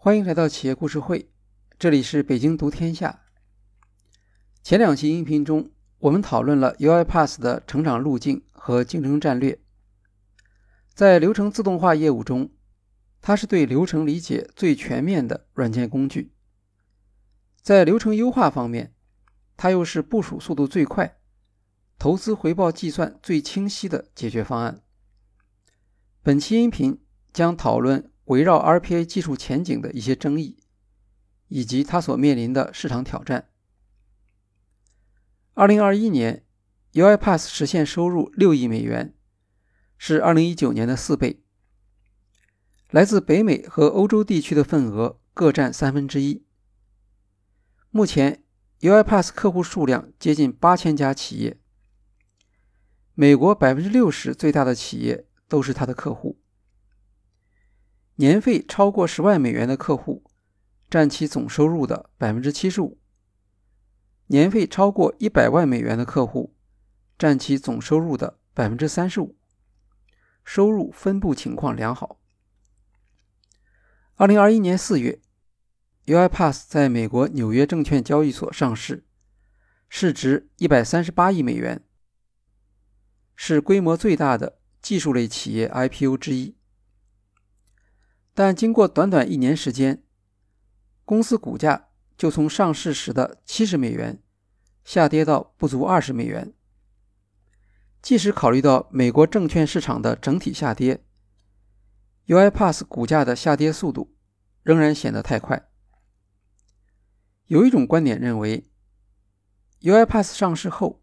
欢迎来到企业故事会，这里是北京读天下。前两期音频中，我们讨论了 UiPath 的成长路径和竞争战略。在流程自动化业务中，它是对流程理解最全面的软件工具。在流程优化方面，它又是部署速度最快、投资回报计算最清晰的解决方案。本期音频将讨论围绕 RPA 技术前景的一些争议，以及它所面临的市场挑战。二零二一年，UiPath 实现收入六亿美元，是二零一九年的四倍。来自北美和欧洲地区的份额各占三分之一。目前，UiPath 客户数量接近八千家企业，美国百分之六十最大的企业。都是他的客户，年费超过十万美元的客户占其总收入的百分之七十五，年费超过一百万美元的客户占其总收入的百分之三十五，收入分布情况良好。二零二一年四月，UiPath 在美国纽约证券交易所上市，市值一百三十八亿美元，是规模最大的。技术类企业 IPO 之一，但经过短短一年时间，公司股价就从上市时的七十美元下跌到不足二十美元。即使考虑到美国证券市场的整体下跌，UI Pass 股价的下跌速度仍然显得太快。有一种观点认为，UI Pass 上市后，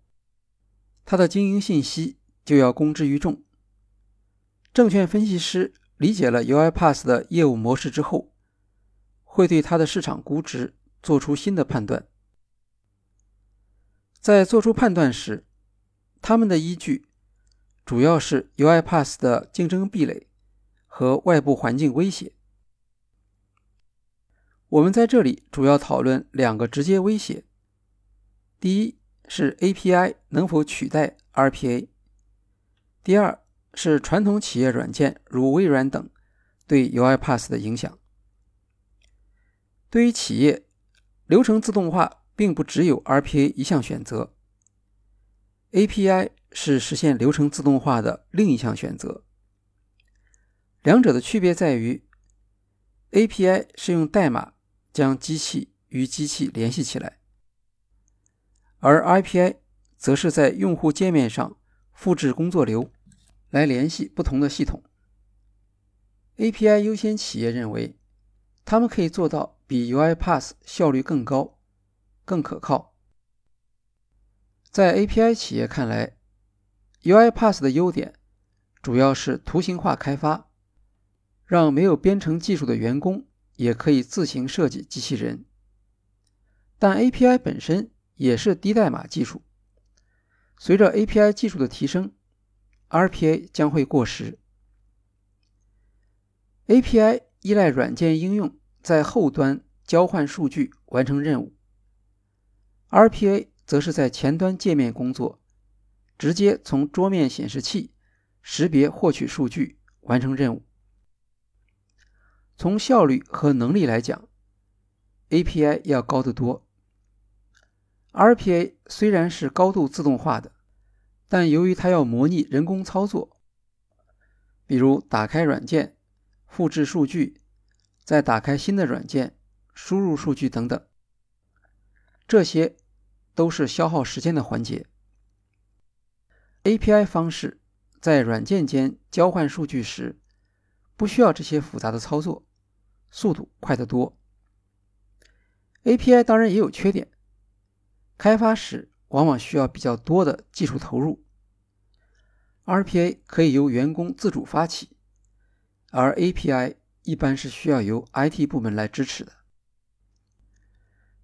它的经营信息就要公之于众。证券分析师理解了 UiPath 的业务模式之后，会对它的市场估值做出新的判断。在做出判断时，他们的依据主要是 UiPath 的竞争壁垒和外部环境威胁。我们在这里主要讨论两个直接威胁：第一是 API 能否取代 RPA；第二。是传统企业软件，如微软等，对 UiPath 的影响。对于企业，流程自动化并不只有 RPA 一项选择，API 是实现流程自动化的另一项选择。两者的区别在于，API 是用代码将机器与机器联系起来，而 RPA 则是在用户界面上复制工作流。来联系不同的系统。API 优先企业认为，他们可以做到比 UiPath 效率更高、更可靠。在 API 企业看来，UiPath 的优点主要是图形化开发，让没有编程技术的员工也可以自行设计机器人。但 API 本身也是低代码技术，随着 API 技术的提升。RPA 将会过时。API 依赖软件应用在后端交换数据完成任务，RPA 则是在前端界面工作，直接从桌面显示器识别获取数据完成任务。从效率和能力来讲，API 要高得多。RPA 虽然是高度自动化的。但由于它要模拟人工操作，比如打开软件、复制数据、再打开新的软件、输入数据等等，这些都是消耗时间的环节。API 方式在软件间交换数据时，不需要这些复杂的操作，速度快得多。API 当然也有缺点，开发时。往往需要比较多的技术投入。RPA 可以由员工自主发起，而 API 一般是需要由 IT 部门来支持的。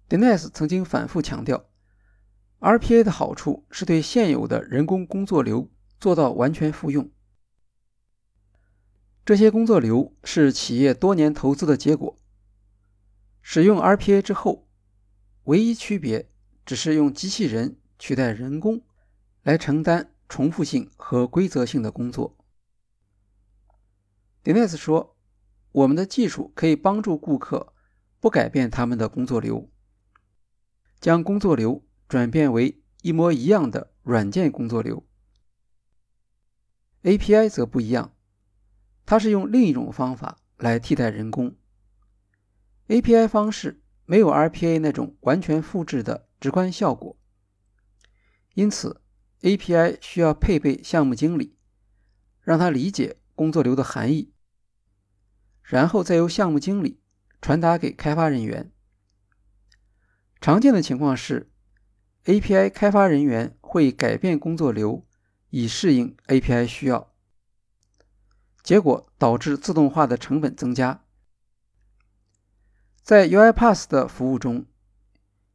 Dennis 曾经反复强调，RPA 的好处是对现有的人工工作流做到完全复用。这些工作流是企业多年投资的结果。使用 RPA 之后，唯一区别只是用机器人。取代人工来承担重复性和规则性的工作。Dennis 说我们的技术可以帮助顾客不改变他们的工作流，将工作流转变为一模一样的软件工作流。API 则不一样，它是用另一种方法来替代人工。API 方式没有 RPA 那种完全复制的直观效果，因此 API 需要配备项目经理，让他理解工作流的含义。然后再由项目经理传达给开发人员。常见的情况是，API 开发人员会改变工作流以适应 API 需要，结果导致自动化的成本增加。在 UiPath 的服务中，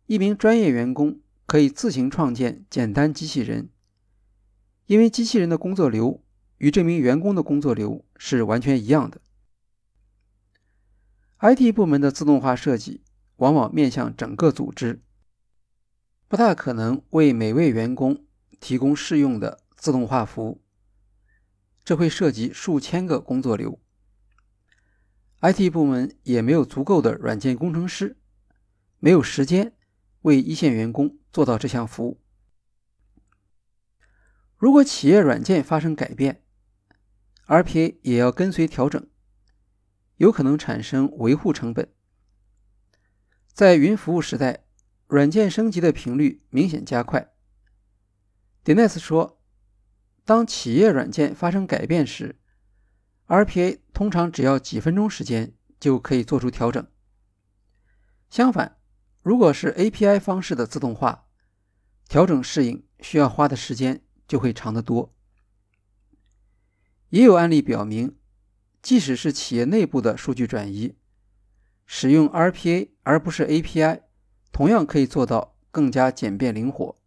一名专业员工可以自行创建简单机器人，因为机器人的工作流与这名员工的工作流是完全一样的。IT 部门的自动化设计往往面向整个组织，不大可能为每位员工提供适用的自动化服务，这会涉及数千个工作流。IT 部门也没有足够的软件工程师，没有时间为一线员工做到这项服务。如果企业软件发生改变，RPA 也要跟随调整。有可能产生维护成本。在云服务时代，软件升级的频率明显加快。Dennis 说，当企业软件发生改变时，RPA 通常只要几分钟时间就可以做出调整。相反，如果是 API 方式的自动化，调整适应需要花的时间就会长得多。也有案例表明。即使是企业内部的数据转移，使用 RPA 而不是 API，同样可以做到更加简便灵活。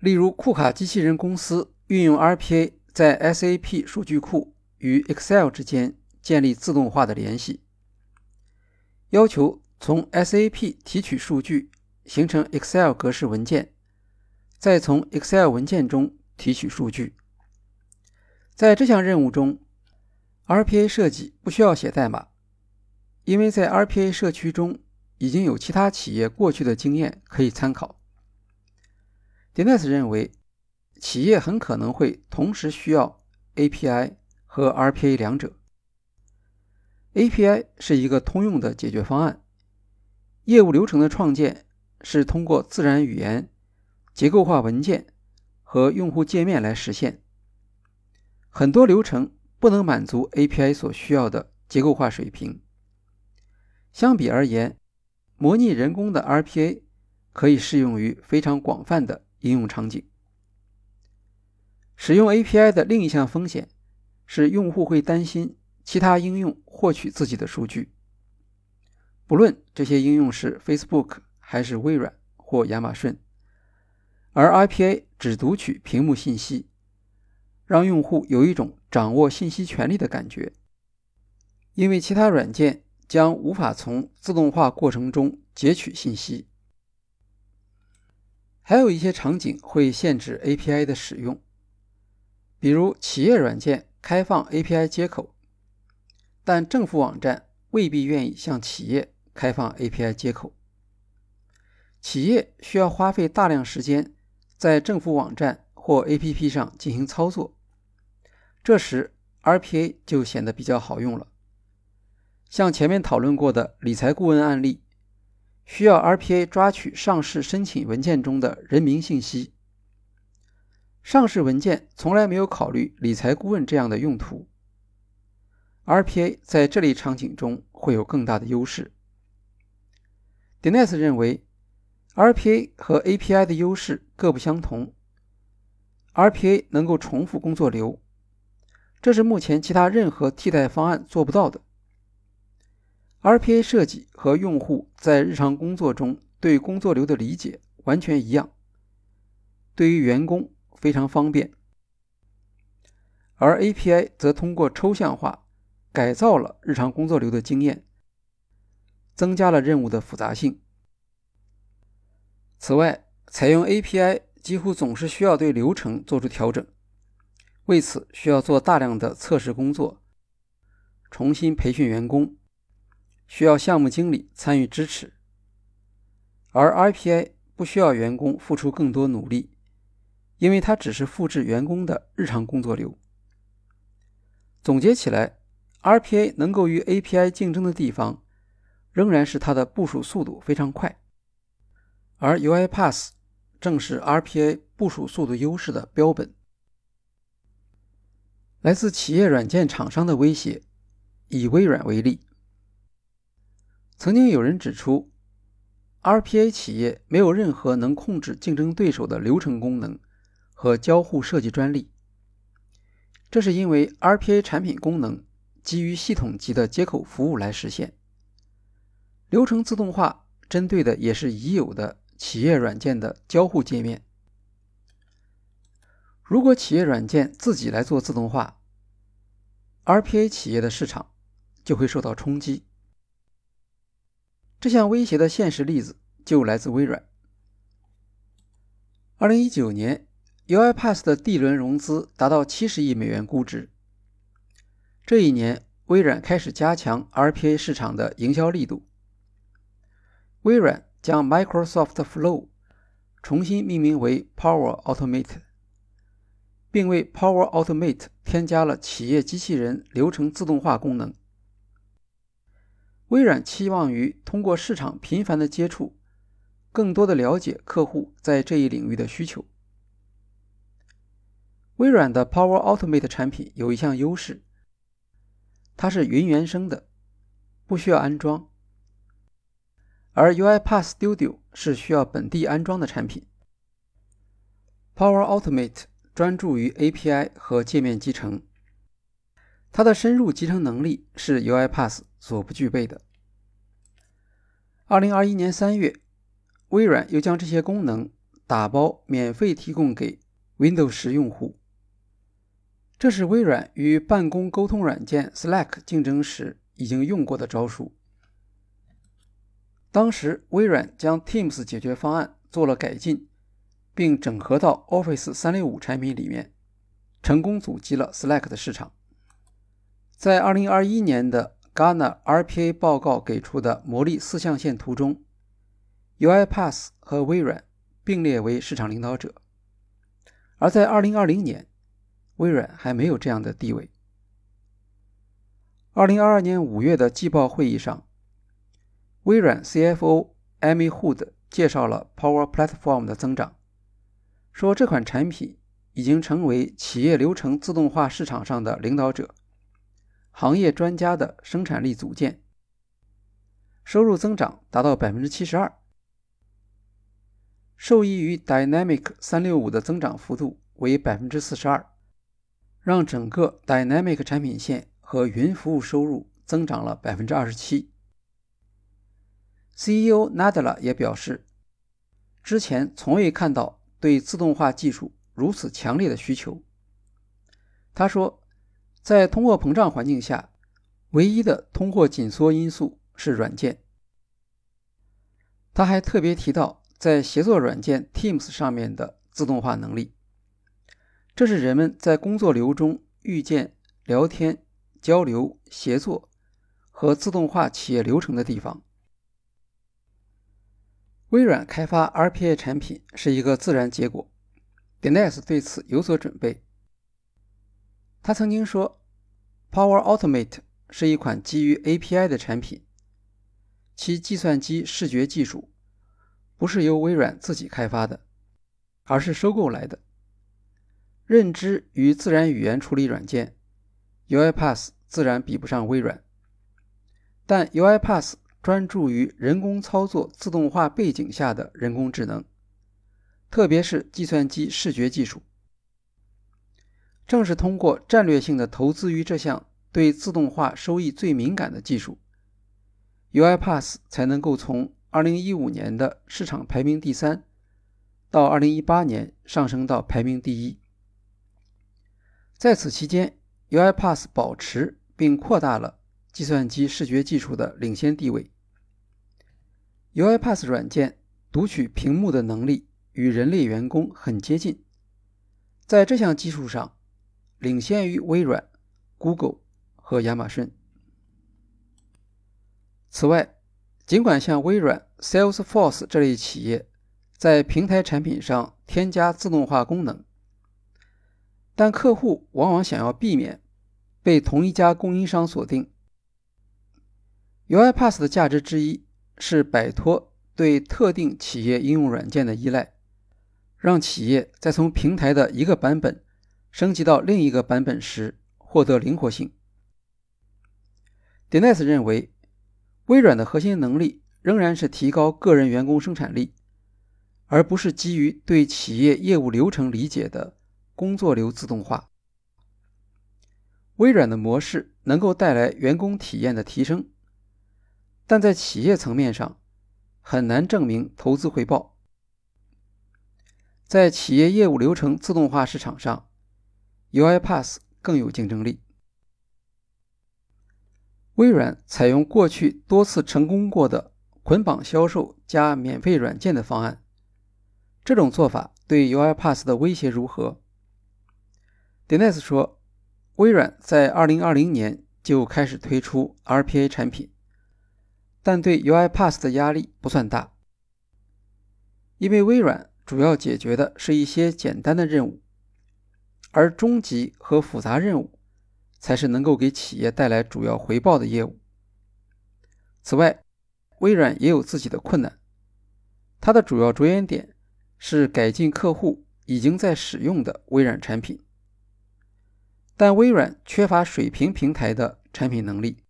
例如，库卡机器人公司运用 RPA 在 SAP 数据库与 Excel 之间建立自动化的联系，要求从 SAP 提取数据形成 Excel 格式文件，再从 Excel 文件中提取数据。在这项任务中，RPA 设计不需要写代码，因为在 RPA 社区中已经有其他企业过去的经验可以参考。Dennis 认为，企业很可能会同时需要 API 和 RPA 两者。API 是一个通用的解决方案，业务流程的创建是通过自然语言、结构化文件和用户界面来实现，很多流程。不能满足 API 所需要的结构化水平。相比而言，模拟人工的 RPA 可以适用于非常广泛的应用场景。使用 API 的另一项风险是，用户会担心其他应用获取自己的数据，不论这些应用是 Facebook 还是微软或亚马逊，而 IPA 只读取屏幕信息。让用户有一种掌握信息权利的感觉，因为其他软件将无法从自动化过程中截取信息。还有一些场景会限制 API 的使用，比如企业软件开放 API 接口，但政府网站未必愿意向企业开放 API 接口。企业需要花费大量时间在政府网站或 APP 上进行操作。这时，RPA 就显得比较好用了。像前面讨论过的理财顾问案例，需要 RPA 抓取上市申请文件中的人名信息。上市文件从来没有考虑理财顾问这样的用途，RPA 在这类场景中会有更大的优势。Dennis 认为，RPA 和 API 的优势各不相同。RPA 能够重复工作流。这是目前其他任何替代方案做不到的。RPA 设计和用户在日常工作中对工作流的理解完全一样，对于员工非常方便。而 API 则通过抽象化改造了日常工作流的经验，增加了任务的复杂性。此外，采用 API 几乎总是需要对流程做出调整。为此，需要做大量的测试工作，重新培训员工，需要项目经理参与支持，而 RPA 不需要员工付出更多努力，因为它只是复制员工的日常工作流。总结起来，RPA 能够与 API 竞争的地方，仍然是它的部署速度非常快，而 UiPath 正是 RPA 部署速度优势的标本。来自企业软件厂商的威胁，以微软为例，曾经有人指出，RPA 企业没有任何能控制竞争对手的流程功能和交互设计专利。这是因为 RPA 产品功能基于系统级的接口服务来实现，流程自动化针对的也是已有的企业软件的交互界面。如果企业软件自己来做自动化，RPA 企业的市场就会受到冲击。这项威胁的现实例子就来自微软。二零一九年，UiPath 的 D 轮融资达到七十亿美元估值。这一年，微软开始加强 RPA 市场的营销力度。微软将 Microsoft Flow 重新命名为 Power Automate。并为 Power Automate 添加了企业机器人流程自动化功能。微软期望于通过市场频繁的接触，更多的了解客户在这一领域的需求。微软的 Power Automate 产品有一项优势，它是云原生的，不需要安装；而 UiPath Studio 是需要本地安装的产品。Power Automate。专注于 API 和界面集成，它的深入集成能力是 UiPath 所不具备的。二零二一年三月，微软又将这些功能打包免费提供给 Windows 十用户。这是微软与办公沟通软件 Slack 竞争时已经用过的招数。当时，微软将 Teams 解决方案做了改进。并整合到 Office 三六五产品里面，成功阻击了 Slack 的市场。在二零二一年的 Gartner RPA 报告给出的魔力四象限图中，UiPath 和微软并列为市场领导者。而在二零二零年，微软还没有这样的地位。二零二二年五月的季报会议上，微软 CFO Amy Hood 介绍了 Power Platform 的增长。说这款产品已经成为企业流程自动化市场上的领导者，行业专家的生产力组件，收入增长达到百分之七十二，受益于 Dynamic 三六五的增长幅度为百分之四十二，让整个 Dynamic 产品线和云服务收入增长了百分之二十七。CEO Nadella 也表示，之前从未看到。对自动化技术如此强烈的需求，他说，在通货膨胀环境下，唯一的通货紧缩因素是软件。他还特别提到，在协作软件 Teams 上面的自动化能力，这是人们在工作流中遇见、聊天、交流、协作和自动化企业流程的地方。微软开发 RPA 产品是一个自然结果 d e n i s 对此有所准备。他曾经说：“Power Automate 是一款基于 API 的产品，其计算机视觉技术不是由微软自己开发的，而是收购来的。认知与自然语言处理软件 UiPath 自然比不上微软，但 UiPath。”专注于人工操作自动化背景下的人工智能，特别是计算机视觉技术。正是通过战略性的投资于这项对自动化收益最敏感的技术，UiPath 才能够从2015年的市场排名第三，到2018年上升到排名第一。在此期间，UiPath 保持并扩大了计算机视觉技术的领先地位。UiPath 软件读取屏幕的能力与人类员工很接近，在这项技术上领先于微软、Google 和亚马逊。此外，尽管像微软、Salesforce 这类企业在平台产品上添加自动化功能，但客户往往想要避免被同一家供应商锁定。UiPath 的价值之一是摆脱对特定企业应用软件的依赖，让企业在从平台的一个版本升级到另一个版本时获得灵活性。Dennis 认为。微软的核心能力仍然是提高个人员工生产力，而不是基于对企业业务流程理解的工作流自动化。微软的模式能够带来员工体验的提升，但在企业层面上很难证明投资回报。在企业业务流程自动化市场上，UiPath 更有竞争力。微软采用过去多次成功过的捆绑销售加免费软件的方案，这种做法对 UiPath 的威胁如何 d e n i s 说，微软在2020年就开始推出 RPA 产品，但对 UiPath 的压力不算大，因为微软主要解决的是一些简单的任务，而终极和复杂任务。才是能够给企业带来主要回报的业务。此外，微软也有自己的困难，它的主要着眼点是改进客户已经在使用的微软产品，但微软缺乏水平平台的产品能力，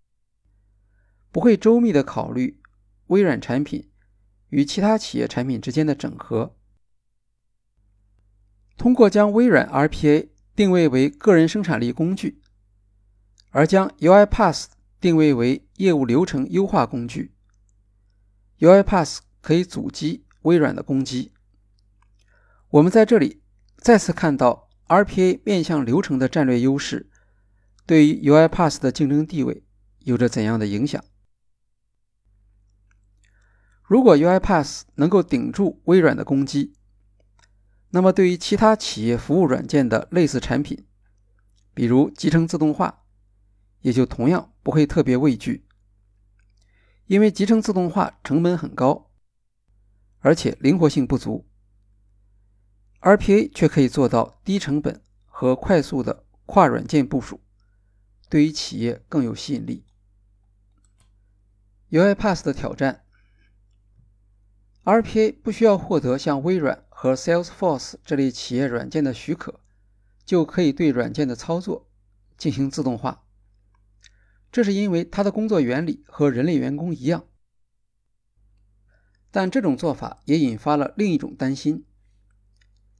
不会周密的考虑微软产品与其他企业产品之间的整合。通过将微软 RPA 定位为个人生产力工具。而将 UiPath 定位为业务流程优化工具，UiPath 可以阻击微软的攻击。我们在这里再次看到 RPA 面向流程的战略优势对于 UiPath 的竞争地位有着怎样的影响？如果 UiPath 能够顶住微软的攻击，那么对于其他企业服务软件的类似产品，比如集成自动化。也就同样不会特别畏惧，因为集成自动化成本很高，而且灵活性不足。RPA 却可以做到低成本和快速的跨软件部署，对于企业更有吸引力。UiPath 的挑战：RPA 不需要获得像微软和 Salesforce 这类企业软件的许可，就可以对软件的操作进行自动化。这是因为它的工作原理和人类员工一样，但这种做法也引发了另一种担心：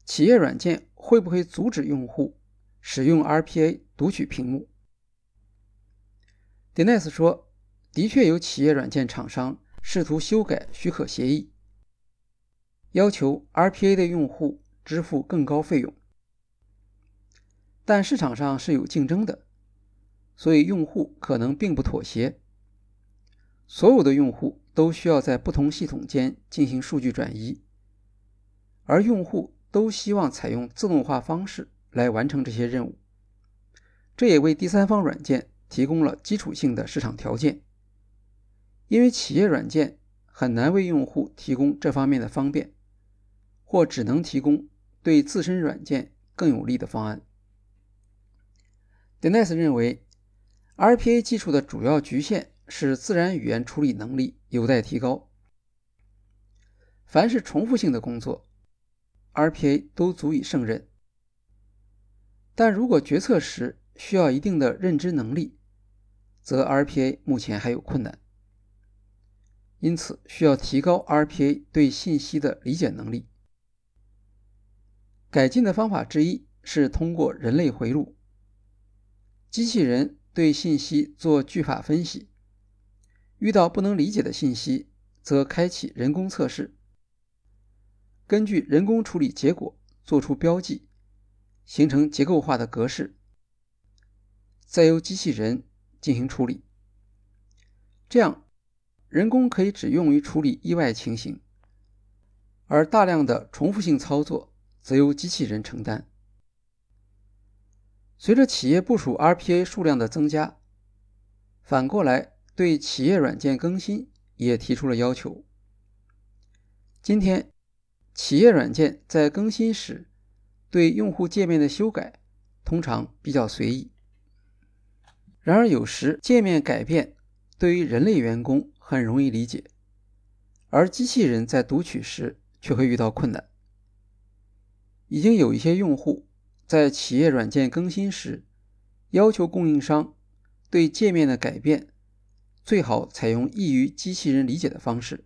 企业软件会不会阻止用户使用 RPA 读取屏幕？D e n i s 说：“的确有企业软件厂商试图修改许可协议，要求 RPA 的用户支付更高费用，但市场上是有竞争的。”所以，用户可能并不妥协。所有的用户都需要在不同系统间进行数据转移，而用户都希望采用自动化方式来完成这些任务。这也为第三方软件提供了基础性的市场条件，因为企业软件很难为用户提供这方面的方便，或只能提供对自身软件更有利的方案。Dennis 认为。RPA 技术的主要局限是自然语言处理能力有待提高。凡是重复性的工作，RPA 都足以胜任。但如果决策时需要一定的认知能力，则 RPA 目前还有困难。因此，需要提高 RPA 对信息的理解能力。改进的方法之一是通过人类回路，机器人。对信息做句法分析，遇到不能理解的信息，则开启人工测试，根据人工处理结果做出标记，形成结构化的格式，再由机器人进行处理。这样，人工可以只用于处理意外情形，而大量的重复性操作则由机器人承担。随着企业部署 RPA 数量的增加，反过来对企业软件更新也提出了要求。今天，企业软件在更新时对用户界面的修改通常比较随意。然而，有时界面改变对于人类员工很容易理解，而机器人在读取时却会遇到困难。已经有一些用户在企业软件更新时要求供应商对界面的改变最好采用易于机器人理解的方式，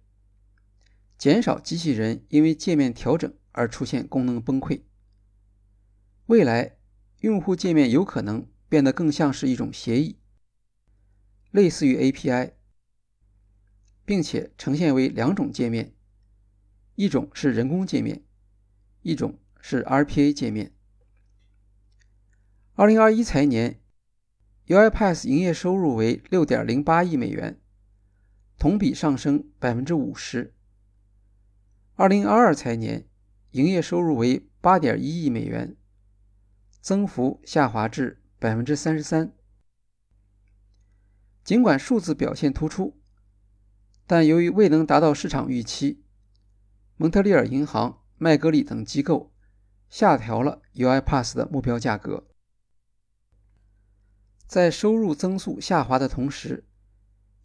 减少机器人因为界面调整而出现功能崩溃。未来，用户界面有可能变得更像是一种协议，类似于 API，并且呈现为两种界面：一种是人工界面，一种。是 RPA 界面。二零二一财年，UiPath 营业收入为六点零八亿美元，同比上升百分之五十。二零二二财年，营业收入为八点一亿美元，增幅下滑至百分之三十三。尽管数字表现突出，但由于未能达到市场预期，蒙特利尔银行、麦格理等机构。下调了 UiPath 的目标价格，在收入增速下滑的同时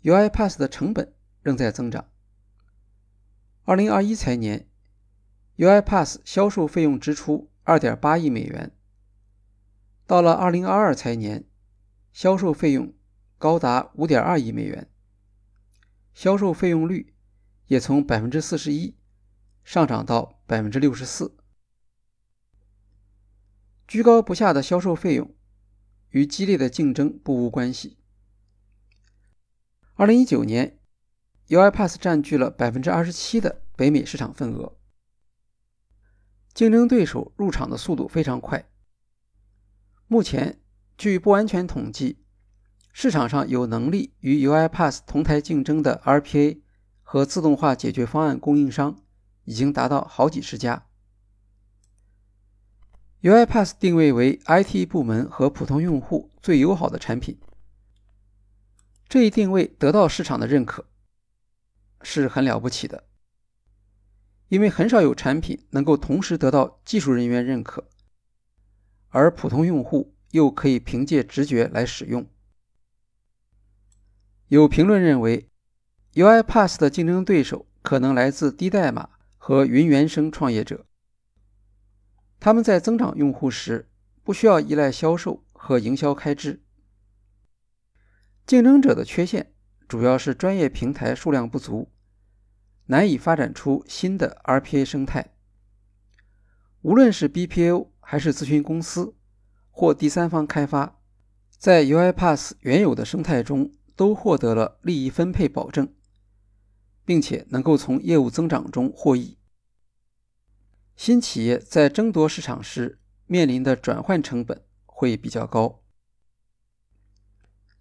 ，UiPath 的成本仍在增长。二零二一财年，UiPath 销售费用支出二点八亿美元，到了二零二二财年，销售费用高达五点二亿美元，销售费用率也从百分之四十一上涨到百分之六十四。居高不下的销售费用与激烈的竞争不无关系。二零一九年，UiPath 占据了百分之二十七的北美市场份额，竞争对手入场的速度非常快。目前，据不完全统计，市场上有能力与 UiPath 同台竞争的 RPA 和自动化解决方案供应商已经达到好几十家。UiPath 定位为 IT 部门和普通用户最友好的产品，这一定位得到市场的认可是很了不起的，因为很少有产品能够同时得到技术人员认可，而普通用户又可以凭借直觉来使用。有评论认为，UiPath 的竞争对手可能来自低代码和云原生创业者。他们在增长用户时不需要依赖销售和营销开支。竞争者的缺陷主要是专业平台数量不足，难以发展出新的 RPA 生态。无论是 BPO 还是咨询公司或第三方开发，在 UiPath 原有的生态中都获得了利益分配保证，并且能够从业务增长中获益。新企业在争夺市场时面临的转换成本会比较高。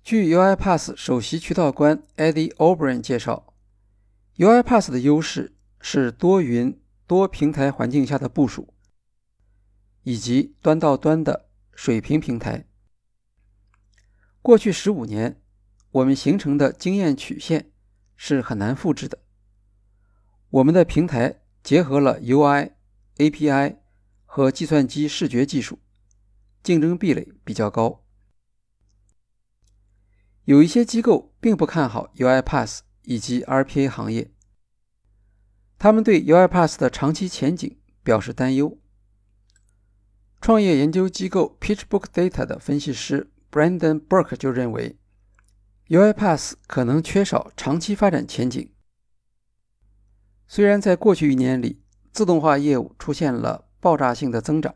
据 UiPath 首席渠道官 Eddie O'Brien 介绍，UiPath 的优势是多云多平台环境下的部署，以及端到端的水平平台。过去十五年，我们形成的经验曲线是很难复制的。我们的平台结合了 UI。API 和计算机视觉技术竞争壁垒比较高，有一些机构并不看好 UiPath 以及 RPA 行业，他们对 UiPath 的长期前景表示担忧。创业研究机构 PitchBook Data 的分析师 Brandon Burke 就认为，UiPath 可能缺少长期发展前景。虽然在过去一年里，自动化业务出现了爆炸性的增长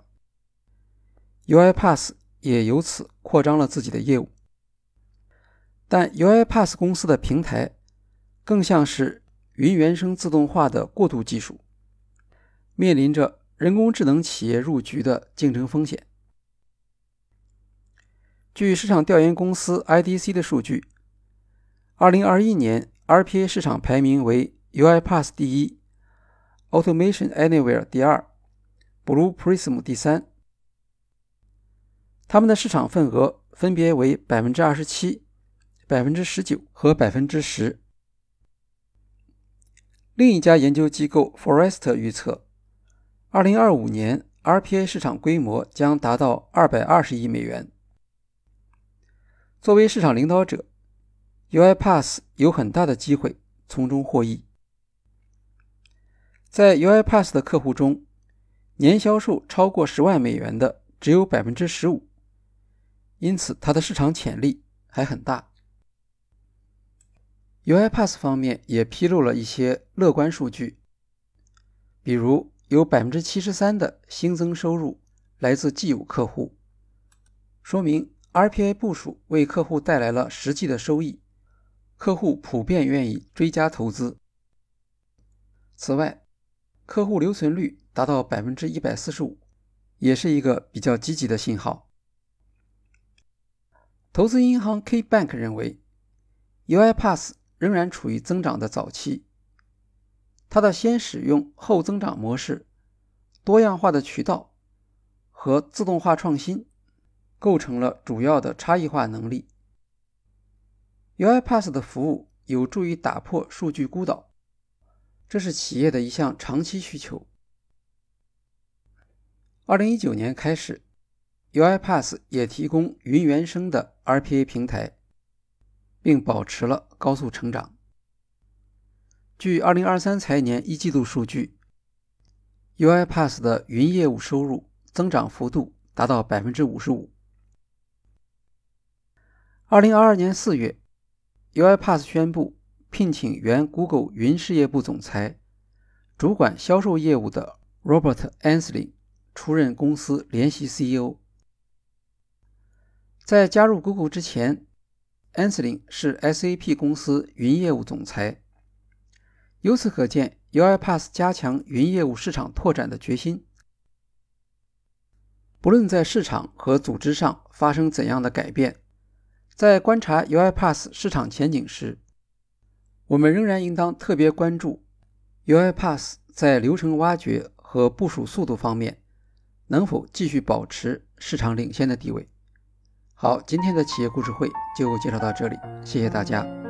，UiPath 也由此扩张了自己的业务。但 UiPath 公司的平台更像是云原生自动化的过渡技术，面临着人工智能企业入局的竞争风险。据市场调研公司 IDC 的数据，2021年 RPA 市场排名为 UiPath 第一。Automation Anywhere 第二，Blue Prism 第三，他们的市场份额分别为百分之二十七、百分之十九和百分之十。另一家研究机构 Forest 预测，二零二五年 RPA 市场规模将达到二百二十亿美元。作为市场领导者，UiPath 有很大的机会从中获益。在 UiPath 的客户中，年销售超过十万美元的只有百分之十五，因此它的市场潜力还很大。UiPath 方面也披露了一些乐观数据，比如有百分之七十三的新增收入来自既有客户，说明 RPA 部署为客户带来了实际的收益，客户普遍愿意追加投资。此外，客户留存率。达到百分之一百四十五，也是一个比较积极的信号。投资银行 K Bank 认为，UI Pass 仍然处于增长的早期，它的先使用后增长模式、多样化的渠道和自动化创新，构成了主要的差异化能力。UI Pass 的服务有助于打破数据孤岛，这是企业的一项长期需求。二零一九年开始，UiPath 也提供云原生的 RPA 平台，并保持了高速成长。据二零二三财年一季度数据，UiPath 的云业务收入增长幅度达到百分之五十五。二零二二年四月，UiPath 宣布聘请原 Google 云事业部总裁、主管销售业务的 Robert Ansley。出任公司联席 CEO。在加入 Google 之前 a n s l i n 是 SAP 公司云业务总裁。由此可见，UiPath 加强云业务市场拓展的决心。不论在市场和组织上发生怎样的改变，在观察 UiPath 市场前景时，我们仍然应当特别关注 UiPath 在流程挖掘和部署速度方面。能否继续保持市场领先的地位？好，今天的企业故事会就介绍到这里，谢谢大家。